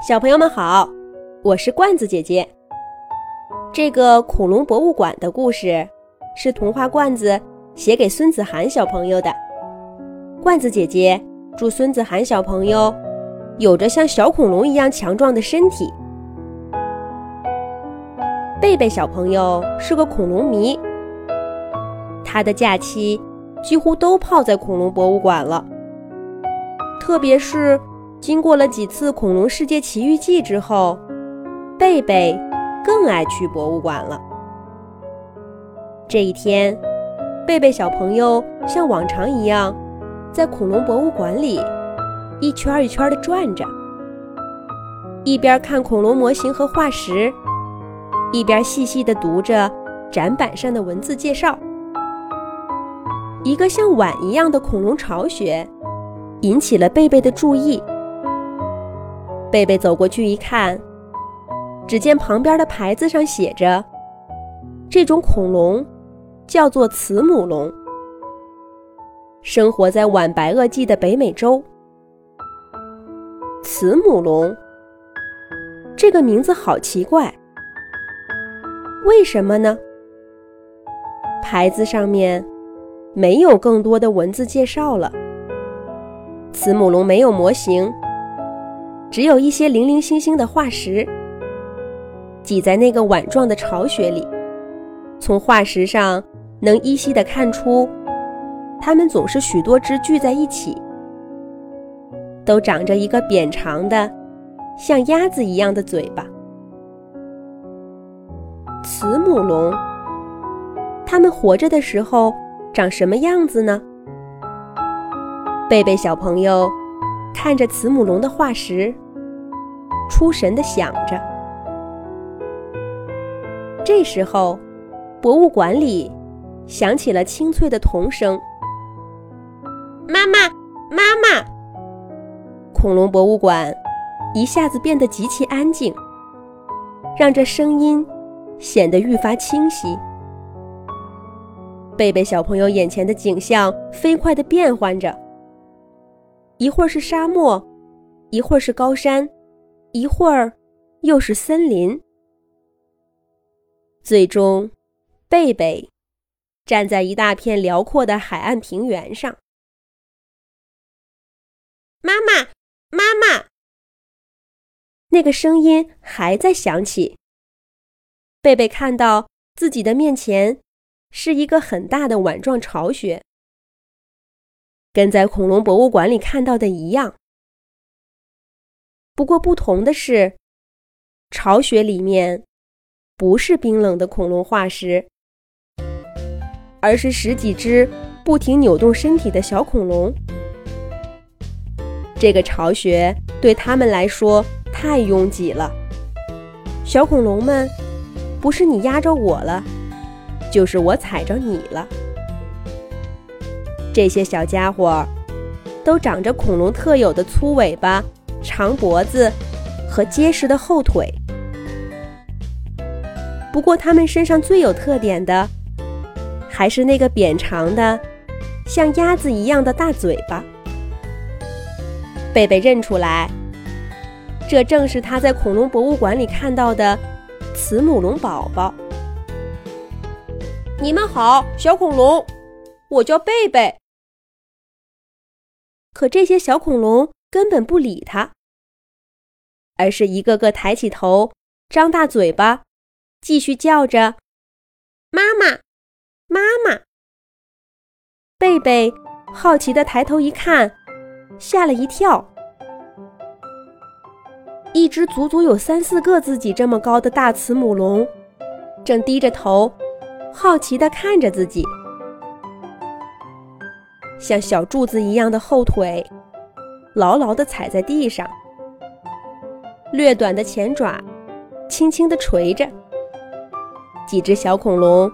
小朋友们好，我是罐子姐姐。这个恐龙博物馆的故事是童话罐子写给孙子涵小朋友的。罐子姐姐祝孙子涵小朋友有着像小恐龙一样强壮的身体。贝贝小朋友是个恐龙迷，他的假期几乎都泡在恐龙博物馆了，特别是。经过了几次《恐龙世界奇遇记》之后，贝贝更爱去博物馆了。这一天，贝贝小朋友像往常一样，在恐龙博物馆里一圈一圈的转着，一边看恐龙模型和化石，一边细细的读着展板上的文字介绍。一个像碗一样的恐龙巢穴引起了贝贝的注意。贝贝走过去一看，只见旁边的牌子上写着：“这种恐龙叫做慈母龙，生活在晚白垩纪的北美洲。”慈母龙这个名字好奇怪，为什么呢？牌子上面没有更多的文字介绍了。慈母龙没有模型。只有一些零零星星的化石挤在那个碗状的巢穴里，从化石上能依稀的看出，它们总是许多只聚在一起，都长着一个扁长的、像鸭子一样的嘴巴。慈母龙，它们活着的时候长什么样子呢？贝贝小朋友。看着慈母龙的化石，出神的想着。这时候，博物馆里响起了清脆的童声：“妈妈，妈妈！”恐龙博物馆一下子变得极其安静，让这声音显得愈发清晰。贝贝小朋友眼前的景象飞快的变换着。一会儿是沙漠，一会儿是高山，一会儿又是森林。最终，贝贝站在一大片辽阔的海岸平原上。妈妈，妈妈！那个声音还在响起。贝贝看到自己的面前是一个很大的碗状巢穴。跟在恐龙博物馆里看到的一样，不过不同的是，巢穴里面不是冰冷的恐龙化石，而是十几只不停扭动身体的小恐龙。这个巢穴对他们来说太拥挤了，小恐龙们，不是你压着我了，就是我踩着你了。这些小家伙都长着恐龙特有的粗尾巴、长脖子和结实的后腿。不过，它们身上最有特点的还是那个扁长的、像鸭子一样的大嘴巴。贝贝认出来，这正是他在恐龙博物馆里看到的慈母龙宝宝。你们好，小恐龙，我叫贝贝。可这些小恐龙根本不理他，而是一个个抬起头，张大嘴巴，继续叫着：“妈妈，妈妈！”贝贝好奇的抬头一看，吓了一跳。一只足足有三四个自己这么高的大慈母龙，正低着头，好奇的看着自己。像小柱子一样的后腿，牢牢地踩在地上。略短的前爪，轻轻地垂着。几只小恐龙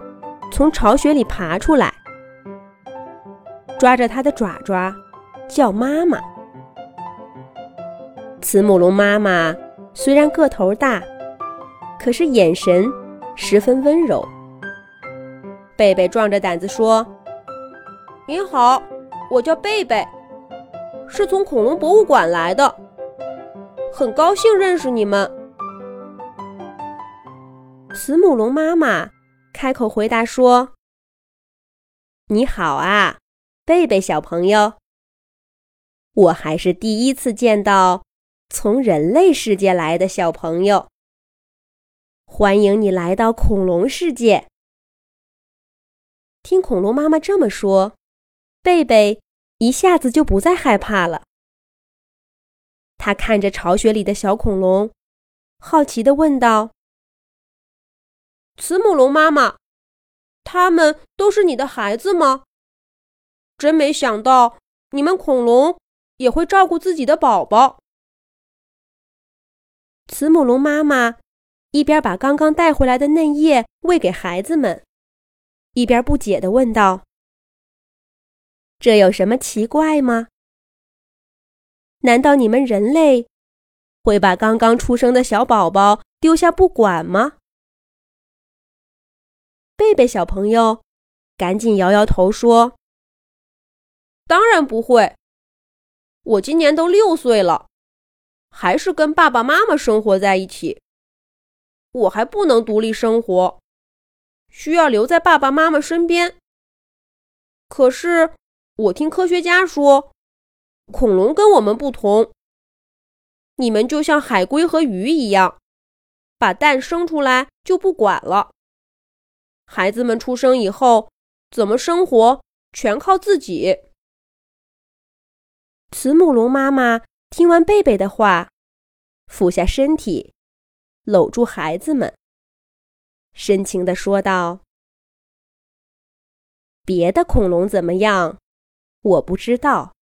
从巢穴里爬出来，抓着它的爪爪，叫妈妈。慈母龙妈妈虽然个头大，可是眼神十分温柔。贝贝壮着胆子说：“您好。”我叫贝贝，是从恐龙博物馆来的，很高兴认识你们。”慈母龙妈妈开口回答说：“你好啊，贝贝小朋友。我还是第一次见到从人类世界来的小朋友。欢迎你来到恐龙世界。”听恐龙妈妈这么说，贝贝一下子就不再害怕了。他看着巢穴里的小恐龙，好奇地问道。慈母龙妈妈，他们都是你的孩子吗？真没想到你们恐龙也会照顾自己的宝宝。慈母龙妈妈一边把刚刚带回来的嫩叶喂给孩子们，一边不解地问道：“这有什么奇怪吗？难道你们人类会把刚刚出生的小宝宝丢下不管吗？”贝贝小朋友，赶紧摇摇头说：“当然不会，我今年都六岁了，还是跟爸爸妈妈生活在一起。我还不能独立生活，需要留在爸爸妈妈身边。可是我听科学家说，恐龙跟我们不同，你们就像海龟和鱼一样，把蛋生出来就不管了。”孩子们出生以后，怎么生活全靠自己。慈母龙妈妈听完贝贝的话，俯下身体，搂住孩子们，深情地说道：“别的恐龙怎么样，我不知道。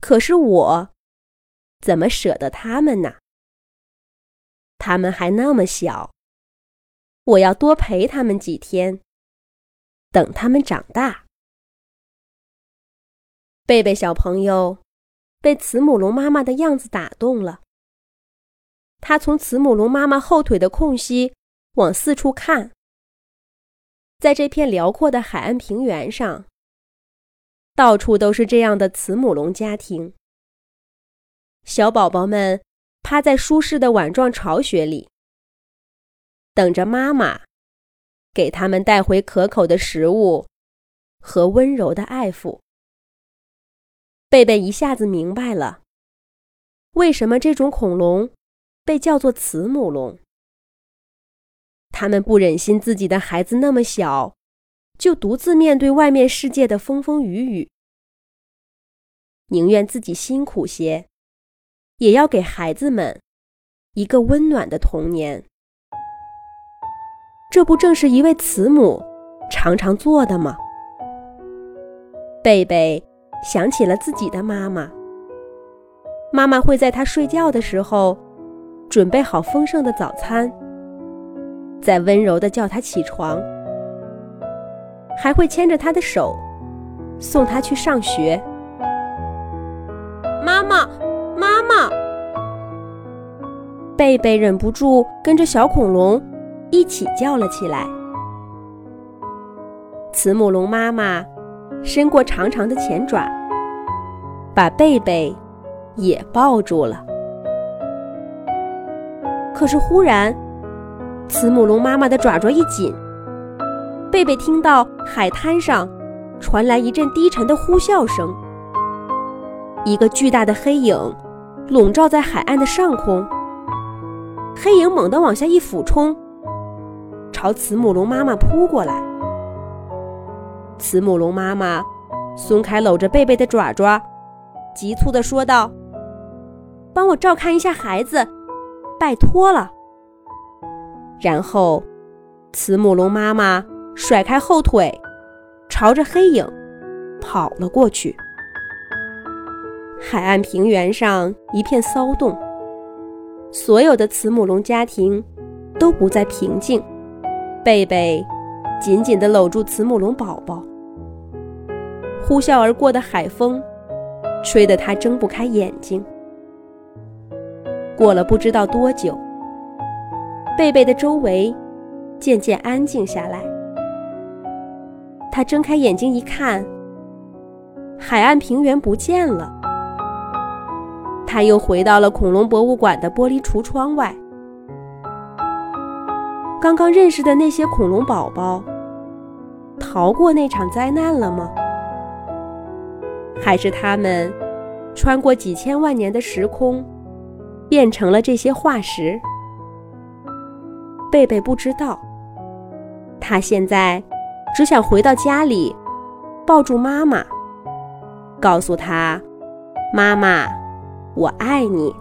可是我，怎么舍得他们呢？他们还那么小。”我要多陪他们几天，等他们长大。贝贝小朋友被慈母龙妈妈的样子打动了，他从慈母龙妈妈后腿的空隙往四处看，在这片辽阔的海岸平原上，到处都是这样的慈母龙家庭，小宝宝们趴在舒适的碗状巢穴里。等着妈妈给他们带回可口的食物和温柔的爱抚。贝贝一下子明白了，为什么这种恐龙被叫做慈母龙。他们不忍心自己的孩子那么小，就独自面对外面世界的风风雨雨，宁愿自己辛苦些，也要给孩子们一个温暖的童年。这不正是一位慈母常常做的吗？贝贝想起了自己的妈妈。妈妈会在他睡觉的时候准备好丰盛的早餐，再温柔的叫他起床，还会牵着他的手送他去上学。妈妈，妈妈！贝贝忍不住跟着小恐龙。一起叫了起来。慈母龙妈妈伸过长长的前爪，把贝贝也抱住了。可是忽然，慈母龙妈妈的爪爪一紧，贝贝听到海滩上传来一阵低沉的呼啸声。一个巨大的黑影笼罩在海岸的上空，黑影猛地往下一俯冲。朝慈母龙妈妈扑过来，慈母龙妈妈松开搂着贝贝的爪爪，急促地说道：“帮我照看一下孩子，拜托了。”然后，慈母龙妈妈甩开后腿，朝着黑影跑了过去。海岸平原上一片骚动，所有的慈母龙家庭都不再平静。贝贝紧紧地搂住慈母龙宝宝，呼啸而过的海风吹得他睁不开眼睛。过了不知道多久，贝贝的周围渐渐安静下来。他睁开眼睛一看，海岸平原不见了。他又回到了恐龙博物馆的玻璃橱窗外。刚刚认识的那些恐龙宝宝，逃过那场灾难了吗？还是他们穿过几千万年的时空，变成了这些化石？贝贝不知道。他现在只想回到家里，抱住妈妈，告诉她：“妈妈，我爱你。”